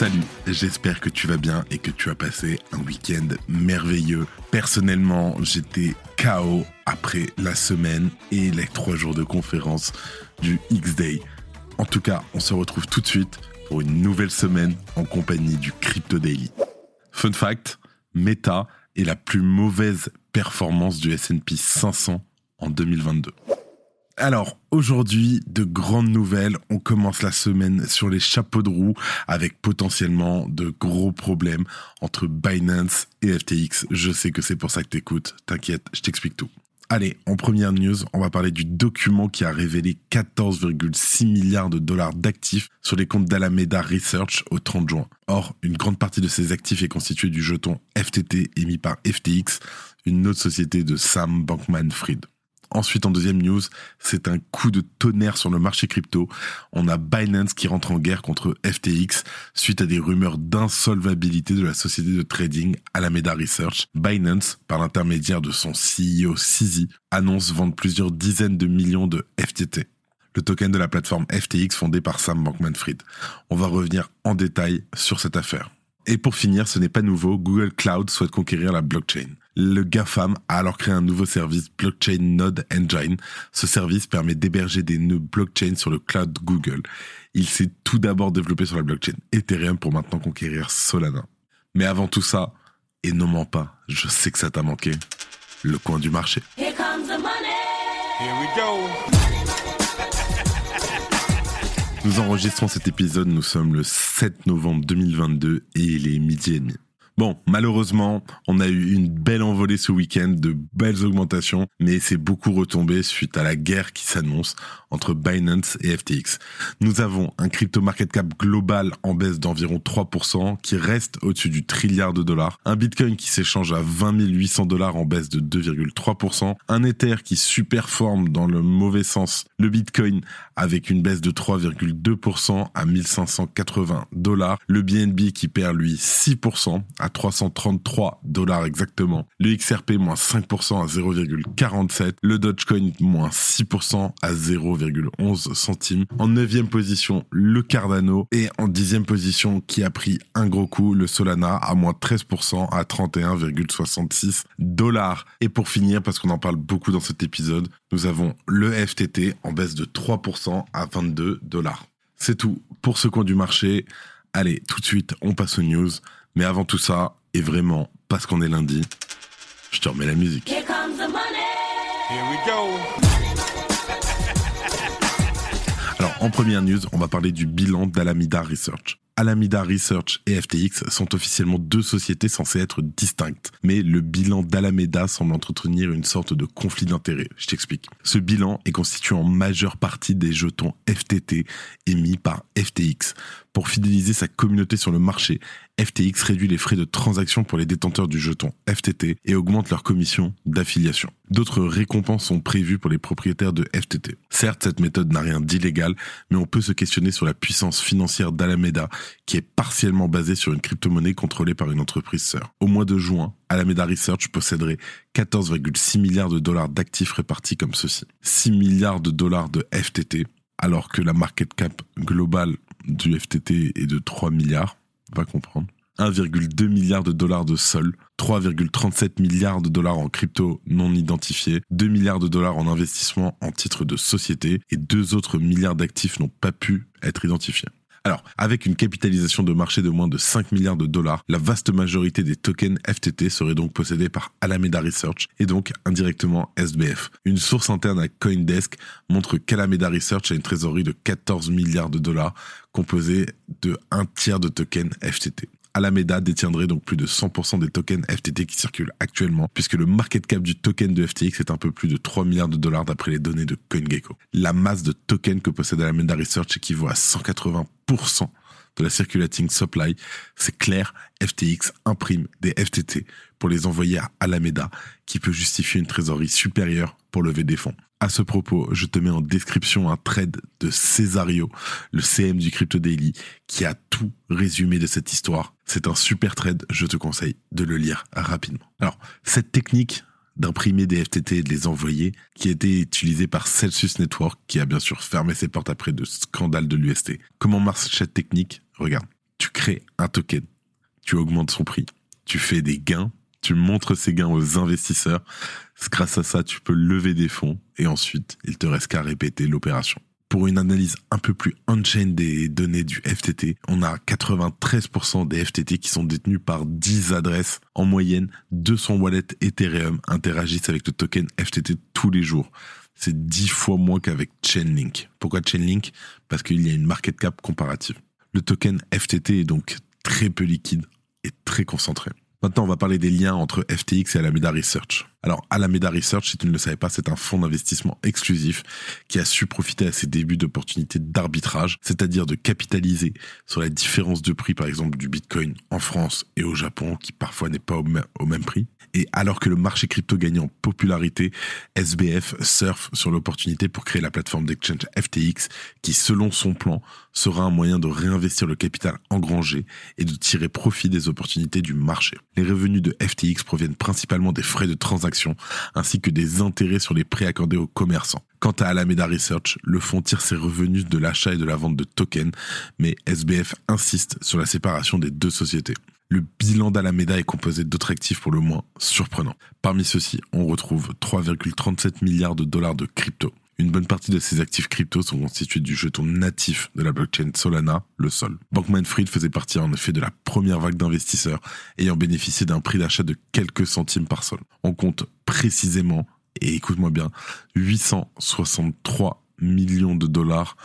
Salut, j'espère que tu vas bien et que tu as passé un week-end merveilleux. Personnellement, j'étais KO après la semaine et les trois jours de conférence du X-Day. En tout cas, on se retrouve tout de suite pour une nouvelle semaine en compagnie du Crypto Daily. Fun fact, Meta est la plus mauvaise performance du S&P 500 en 2022. Alors aujourd'hui, de grandes nouvelles. On commence la semaine sur les chapeaux de roue avec potentiellement de gros problèmes entre Binance et FTX. Je sais que c'est pour ça que t'écoutes. T'inquiète, je t'explique tout. Allez, en première news, on va parler du document qui a révélé 14,6 milliards de dollars d'actifs sur les comptes d'Alameda Research au 30 juin. Or, une grande partie de ces actifs est constituée du jeton FTT émis par FTX, une autre société de Sam Bankman-Fried. Ensuite, en deuxième news, c'est un coup de tonnerre sur le marché crypto. On a Binance qui rentre en guerre contre FTX suite à des rumeurs d'insolvabilité de la société de trading Alameda Research. Binance, par l'intermédiaire de son CEO CZ, annonce vendre plusieurs dizaines de millions de FTT le token de la plateforme FTX fondée par Sam Bankman-Fried. On va revenir en détail sur cette affaire. Et pour finir, ce n'est pas nouveau, Google Cloud souhaite conquérir la blockchain. Le GAFAM a alors créé un nouveau service Blockchain Node Engine. Ce service permet d'héberger des nœuds blockchain sur le cloud Google. Il s'est tout d'abord développé sur la blockchain Ethereum pour maintenant conquérir Solana. Mais avant tout ça, et ne mens pas, je sais que ça t'a manqué, le coin du marché. Here comes the money. Here we go. Nous enregistrons cet épisode, nous sommes le 7 novembre 2022 et il est midi et demi. Bon, malheureusement, on a eu une belle envolée ce week-end, de belles augmentations, mais c'est beaucoup retombé suite à la guerre qui s'annonce entre Binance et FTX. Nous avons un crypto market cap global en baisse d'environ 3%, qui reste au-dessus du trilliard de dollars, un Bitcoin qui s'échange à 20 800 dollars en baisse de 2,3%, un Ether qui superforme dans le mauvais sens le Bitcoin avec une baisse de 3,2% à 1580 dollars, le BNB qui perd lui 6% à 333 dollars exactement. Le XRP moins 5% à 0,47. Le Dogecoin moins 6% à 0,11 centimes. En neuvième position, le Cardano. Et en dixième position, qui a pris un gros coup, le Solana à moins 13% à 31,66 dollars. Et pour finir, parce qu'on en parle beaucoup dans cet épisode, nous avons le FTT en baisse de 3% à 22 dollars. C'est tout pour ce coin du marché. Allez, tout de suite, on passe aux news. Mais avant tout ça, et vraiment parce qu'on est lundi, je te remets la musique. Here comes the money. Here we go. Alors, en première news, on va parler du bilan d'Alameda Research. Alameda Research et FTX sont officiellement deux sociétés censées être distinctes. Mais le bilan d'Alameda semble entretenir une sorte de conflit d'intérêts. Je t'explique. Ce bilan est constitué en majeure partie des jetons FTT émis par FTX. Pour fidéliser sa communauté sur le marché, FTX réduit les frais de transaction pour les détenteurs du jeton FTT et augmente leur commission d'affiliation. D'autres récompenses sont prévues pour les propriétaires de FTT. Certes, cette méthode n'a rien d'illégal, mais on peut se questionner sur la puissance financière d'Alameda, qui est partiellement basée sur une crypto-monnaie contrôlée par une entreprise sœur. Au mois de juin, Alameda Research posséderait 14,6 milliards de dollars d'actifs répartis comme ceci. 6 milliards de dollars de FTT, alors que la market cap globale du FTT est de 3 milliards, va comprendre. 1,2 milliard de dollars de sol, 3,37 milliards de dollars en crypto non identifiés, 2 milliards de dollars en investissement en titres de société et deux autres milliards d'actifs n'ont pas pu être identifiés. Alors, avec une capitalisation de marché de moins de 5 milliards de dollars, la vaste majorité des tokens FTT serait donc possédée par Alameda Research et donc indirectement SBF. Une source interne à Coindesk montre qu'Alameda Research a une trésorerie de 14 milliards de dollars composée de un tiers de tokens FTT. Alameda détiendrait donc plus de 100% des tokens FTT qui circulent actuellement, puisque le market cap du token de FTX est un peu plus de 3 milliards de dollars d'après les données de CoinGecko. La masse de tokens que possède Alameda Research équivaut à 180% de la circulating supply. C'est clair, FTX imprime des FTT pour les envoyer à Alameda, qui peut justifier une trésorerie supérieure pour lever des fonds. À ce propos, je te mets en description un trade de Cesario, le CM du Crypto Daily, qui a tout résumé de cette histoire. C'est un super trade, je te conseille de le lire rapidement. Alors, cette technique d'imprimer des FTT et de les envoyer, qui a été utilisée par Celsius Network, qui a bien sûr fermé ses portes après de scandales de l'UST. Comment marche cette technique? Regarde, tu crées un token, tu augmentes son prix, tu fais des gains, tu montres ces gains aux investisseurs. Grâce à ça, tu peux lever des fonds et ensuite, il te reste qu'à répéter l'opération. Pour une analyse un peu plus on-chain des données du FTT, on a 93% des FTT qui sont détenus par 10 adresses. En moyenne, 200 wallets Ethereum interagissent avec le token FTT tous les jours. C'est 10 fois moins qu'avec Chainlink. Pourquoi Chainlink? Parce qu'il y a une market cap comparative. Le token FTT est donc très peu liquide et très concentré. Maintenant, on va parler des liens entre FTX et Alameda Research. Alors, Alameda Research, si tu ne le savais pas, c'est un fonds d'investissement exclusif qui a su profiter à ses débuts d'opportunités d'arbitrage, c'est-à-dire de capitaliser sur la différence de prix, par exemple, du Bitcoin en France et au Japon, qui parfois n'est pas au, même prix. Et alors que le marché crypto gagne en popularité, SBF surfe sur l'opportunité pour créer la plateforme d'exchange FTX, qui, selon son plan, sera un moyen de réinvestir le capital engrangé et de tirer profit des opportunités du marché. Les revenus de FTX proviennent principalement des frais de transaction ainsi que des intérêts sur les prêts accordés aux commerçants. Quant à Alameda Research, le fonds tire ses revenus de l'achat et de la vente de tokens, mais SBF insiste sur la séparation des deux sociétés. Le bilan d'Alameda est composé d'autres actifs pour le moins surprenants. Parmi ceux-ci, on retrouve 3,37 milliards de dollars de crypto. Une bonne partie de ces actifs crypto sont constitués du jeton natif de la blockchain Solana, le Sol. Bankman Fried faisait partie en effet de la première vague d'investisseurs ayant bénéficié d'un prix d'achat de quelques centimes par Sol. On compte précisément, et écoute-moi bien, 863 millions de dollars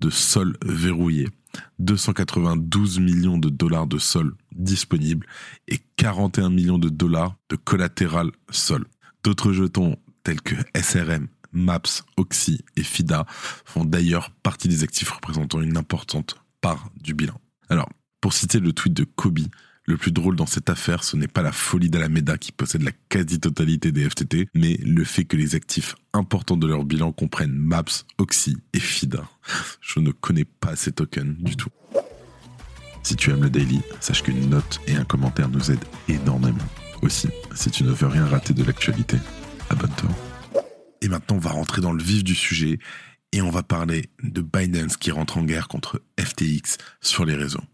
de Sol verrouillés, 292 millions de dollars de Sol disponibles et 41 millions de dollars de collatéral Sol. D'autres jetons tels que SRM, MAPS, Oxy et FIDA font d'ailleurs partie des actifs représentant une importante part du bilan. Alors, pour citer le tweet de Kobe, le plus drôle dans cette affaire, ce n'est pas la folie d'Alameda qui possède la quasi-totalité des FTT, mais le fait que les actifs importants de leur bilan comprennent MAPS, Oxy et FIDA. Je ne connais pas ces tokens du tout. Si tu aimes le daily, sache qu'une note et un commentaire nous aident énormément. Aussi, si tu ne veux rien rater de l'actualité, abonne-toi. Et maintenant, on va rentrer dans le vif du sujet et on va parler de Binance qui rentre en guerre contre FTX sur les réseaux.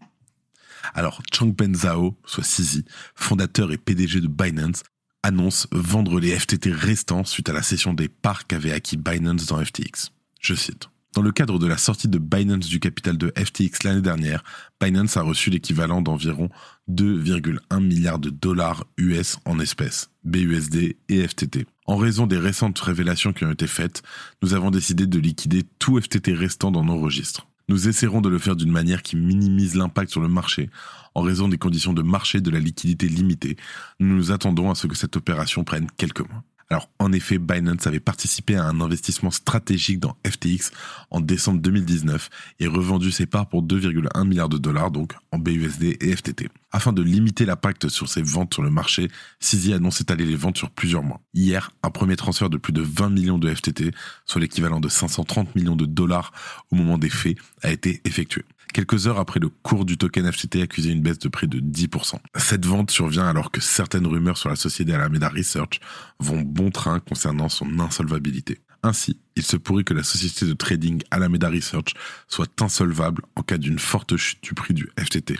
Alors, Changpeng Zhao, soit Sisi, fondateur et PDG de Binance, annonce vendre les FTT restants suite à la cession des parts qu'avait acquis Binance dans FTX. Je cite. Dans le cadre de la sortie de Binance du capital de FTX l'année dernière, Binance a reçu l'équivalent d'environ 2,1 milliards de dollars US en espèces, BUSD et FTT. En raison des récentes révélations qui ont été faites, nous avons décidé de liquider tout FTT restant dans nos registres. Nous essaierons de le faire d'une manière qui minimise l'impact sur le marché. En raison des conditions de marché de la liquidité limitée, nous nous attendons à ce que cette opération prenne quelques mois. Alors, en effet, Binance avait participé à un investissement stratégique dans FTX en décembre 2019 et revendu ses parts pour 2,1 milliards de dollars, donc en BUSD et FTT. Afin de limiter l'impact sur ses ventes sur le marché, Sisi annonce étaler les ventes sur plusieurs mois. Hier, un premier transfert de plus de 20 millions de FTT, soit l'équivalent de 530 millions de dollars au moment des faits, a été effectué quelques heures après le cours du token FTT accusait une baisse de près de 10%. Cette vente survient alors que certaines rumeurs sur la société Alameda Research vont bon train concernant son insolvabilité. Ainsi, il se pourrait que la société de trading Alameda Research soit insolvable en cas d'une forte chute du prix du FTT,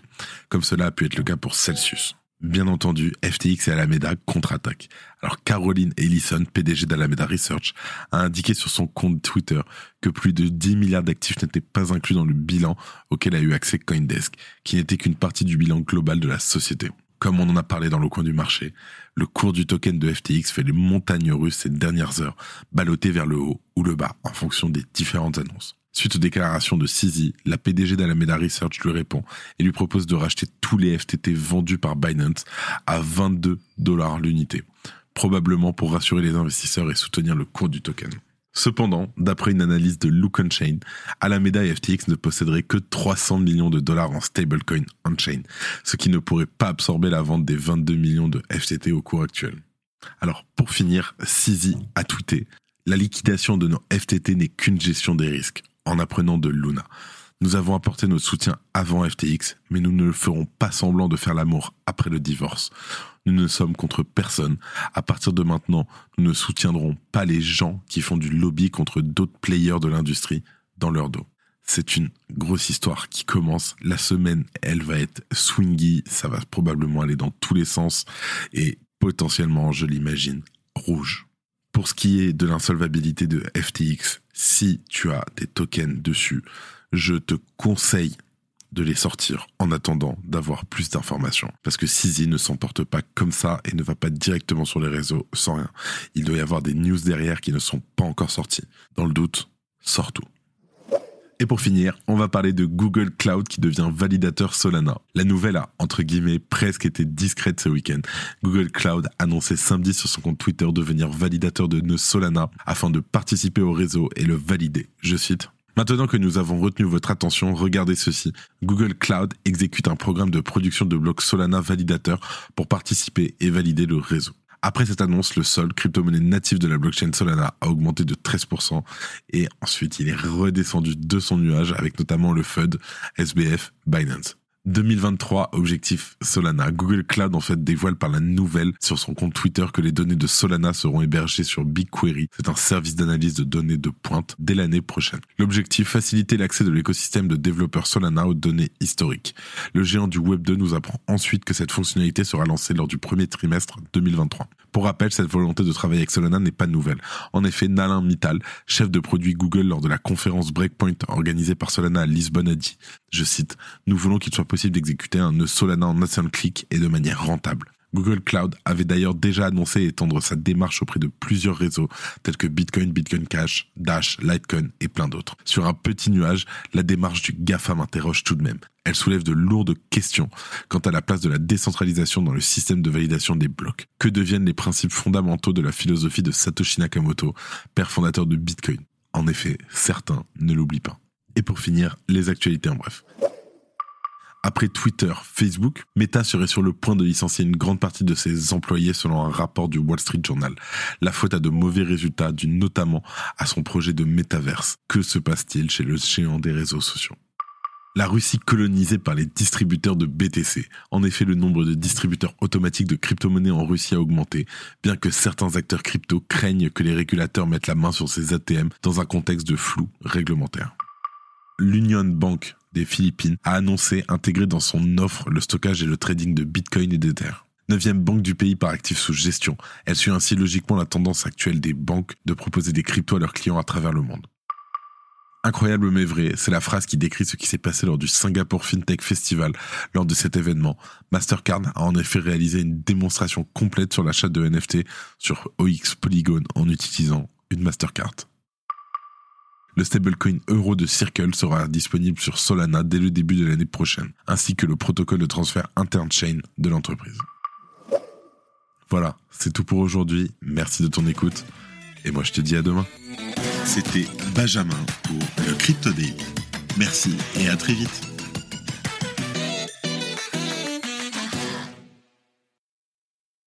comme cela a pu être le cas pour Celsius. Bien entendu, FTX et Alameda contre-attaquent. Alors Caroline Ellison, PDG d'Alameda Research, a indiqué sur son compte Twitter que plus de 10 milliards d'actifs n'étaient pas inclus dans le bilan auquel a eu accès Coindesk, qui n'était qu'une partie du bilan global de la société. Comme on en a parlé dans le coin du marché, le cours du token de FTX fait les montagnes russes ces dernières heures, ballotté vers le haut ou le bas en fonction des différentes annonces. Suite aux déclarations de Sisi, la PDG d'Alameda Research lui répond et lui propose de racheter tous les FTT vendus par Binance à 22 dollars l'unité, probablement pour rassurer les investisseurs et soutenir le cours du token. Cependant, d'après une analyse de Look On-Chain, Alameda et FTX ne posséderaient que 300 millions de dollars en stablecoin on-chain, ce qui ne pourrait pas absorber la vente des 22 millions de FTT au cours actuel. Alors, pour finir, Sisi a tweeté La liquidation de nos FTT n'est qu'une gestion des risques, en apprenant de Luna. Nous avons apporté notre soutien avant FTX, mais nous ne ferons pas semblant de faire l'amour après le divorce. Nous ne sommes contre personne. À partir de maintenant, nous ne soutiendrons pas les gens qui font du lobby contre d'autres players de l'industrie dans leur dos. C'est une grosse histoire qui commence. La semaine, elle va être swingy. Ça va probablement aller dans tous les sens. Et potentiellement, je l'imagine, rouge. Pour ce qui est de l'insolvabilité de FTX, si tu as des tokens dessus, je te conseille de les sortir en attendant d'avoir plus d'informations. Parce que Sisi ne s'en porte pas comme ça et ne va pas directement sur les réseaux sans rien. Il doit y avoir des news derrière qui ne sont pas encore sorties. Dans le doute, sors tout. Et pour finir, on va parler de Google Cloud qui devient validateur Solana. La nouvelle a, entre guillemets, presque été discrète ce week-end. Google Cloud annonçait samedi sur son compte Twitter devenir validateur de nœud Solana afin de participer au réseau et le valider. Je cite, Maintenant que nous avons retenu votre attention, regardez ceci. Google Cloud exécute un programme de production de blocs Solana validateur pour participer et valider le réseau. Après cette annonce, le sol, crypto-monnaie native de la blockchain Solana, a augmenté de 13% et ensuite il est redescendu de son nuage avec notamment le FUD, SBF, Binance. 2023, objectif Solana. Google Cloud en fait dévoile par la nouvelle sur son compte Twitter que les données de Solana seront hébergées sur BigQuery. C'est un service d'analyse de données de pointe dès l'année prochaine. L'objectif, faciliter l'accès de l'écosystème de développeurs Solana aux données historiques. Le géant du Web 2 nous apprend ensuite que cette fonctionnalité sera lancée lors du premier trimestre 2023. Pour rappel, cette volonté de travailler avec Solana n'est pas nouvelle. En effet, Nalin Mittal, chef de produit Google lors de la conférence Breakpoint organisée par Solana à Lisbonne a dit, je cite, Nous voulons qu'il soit possible d'exécuter un nœud Solana en un seul clic et de manière rentable. Google Cloud avait d'ailleurs déjà annoncé étendre sa démarche auprès de plusieurs réseaux tels que Bitcoin, Bitcoin Cash, Dash, Litecoin et plein d'autres. Sur un petit nuage, la démarche du GAFA m'interroge tout de même. Elle soulève de lourdes questions quant à la place de la décentralisation dans le système de validation des blocs. Que deviennent les principes fondamentaux de la philosophie de Satoshi Nakamoto, père fondateur de Bitcoin? En effet, certains ne l'oublient pas. Et pour finir, les actualités en bref. Après Twitter, Facebook, Meta serait sur le point de licencier une grande partie de ses employés selon un rapport du Wall Street Journal. La faute à de mauvais résultats dû notamment à son projet de métaverse. Que se passe-t-il chez le géant des réseaux sociaux? La Russie colonisée par les distributeurs de BTC. En effet, le nombre de distributeurs automatiques de crypto-monnaies en Russie a augmenté, bien que certains acteurs crypto craignent que les régulateurs mettent la main sur ces ATM dans un contexte de flou réglementaire. L'Union Bank des Philippines a annoncé intégrer dans son offre le stockage et le trading de Bitcoin et d'Ether. Neuvième banque du pays par actif sous gestion, elle suit ainsi logiquement la tendance actuelle des banques de proposer des cryptos à leurs clients à travers le monde. Incroyable mais vrai, c'est la phrase qui décrit ce qui s'est passé lors du Singapore FinTech Festival. Lors de cet événement, Mastercard a en effet réalisé une démonstration complète sur l'achat de NFT sur OX Polygon en utilisant une Mastercard. Le stablecoin euro de Circle sera disponible sur Solana dès le début de l'année prochaine, ainsi que le protocole de transfert interne chain de l'entreprise. Voilà, c'est tout pour aujourd'hui. Merci de ton écoute. Et moi, je te dis à demain. C'était Benjamin pour le Crypto. Merci et à très vite.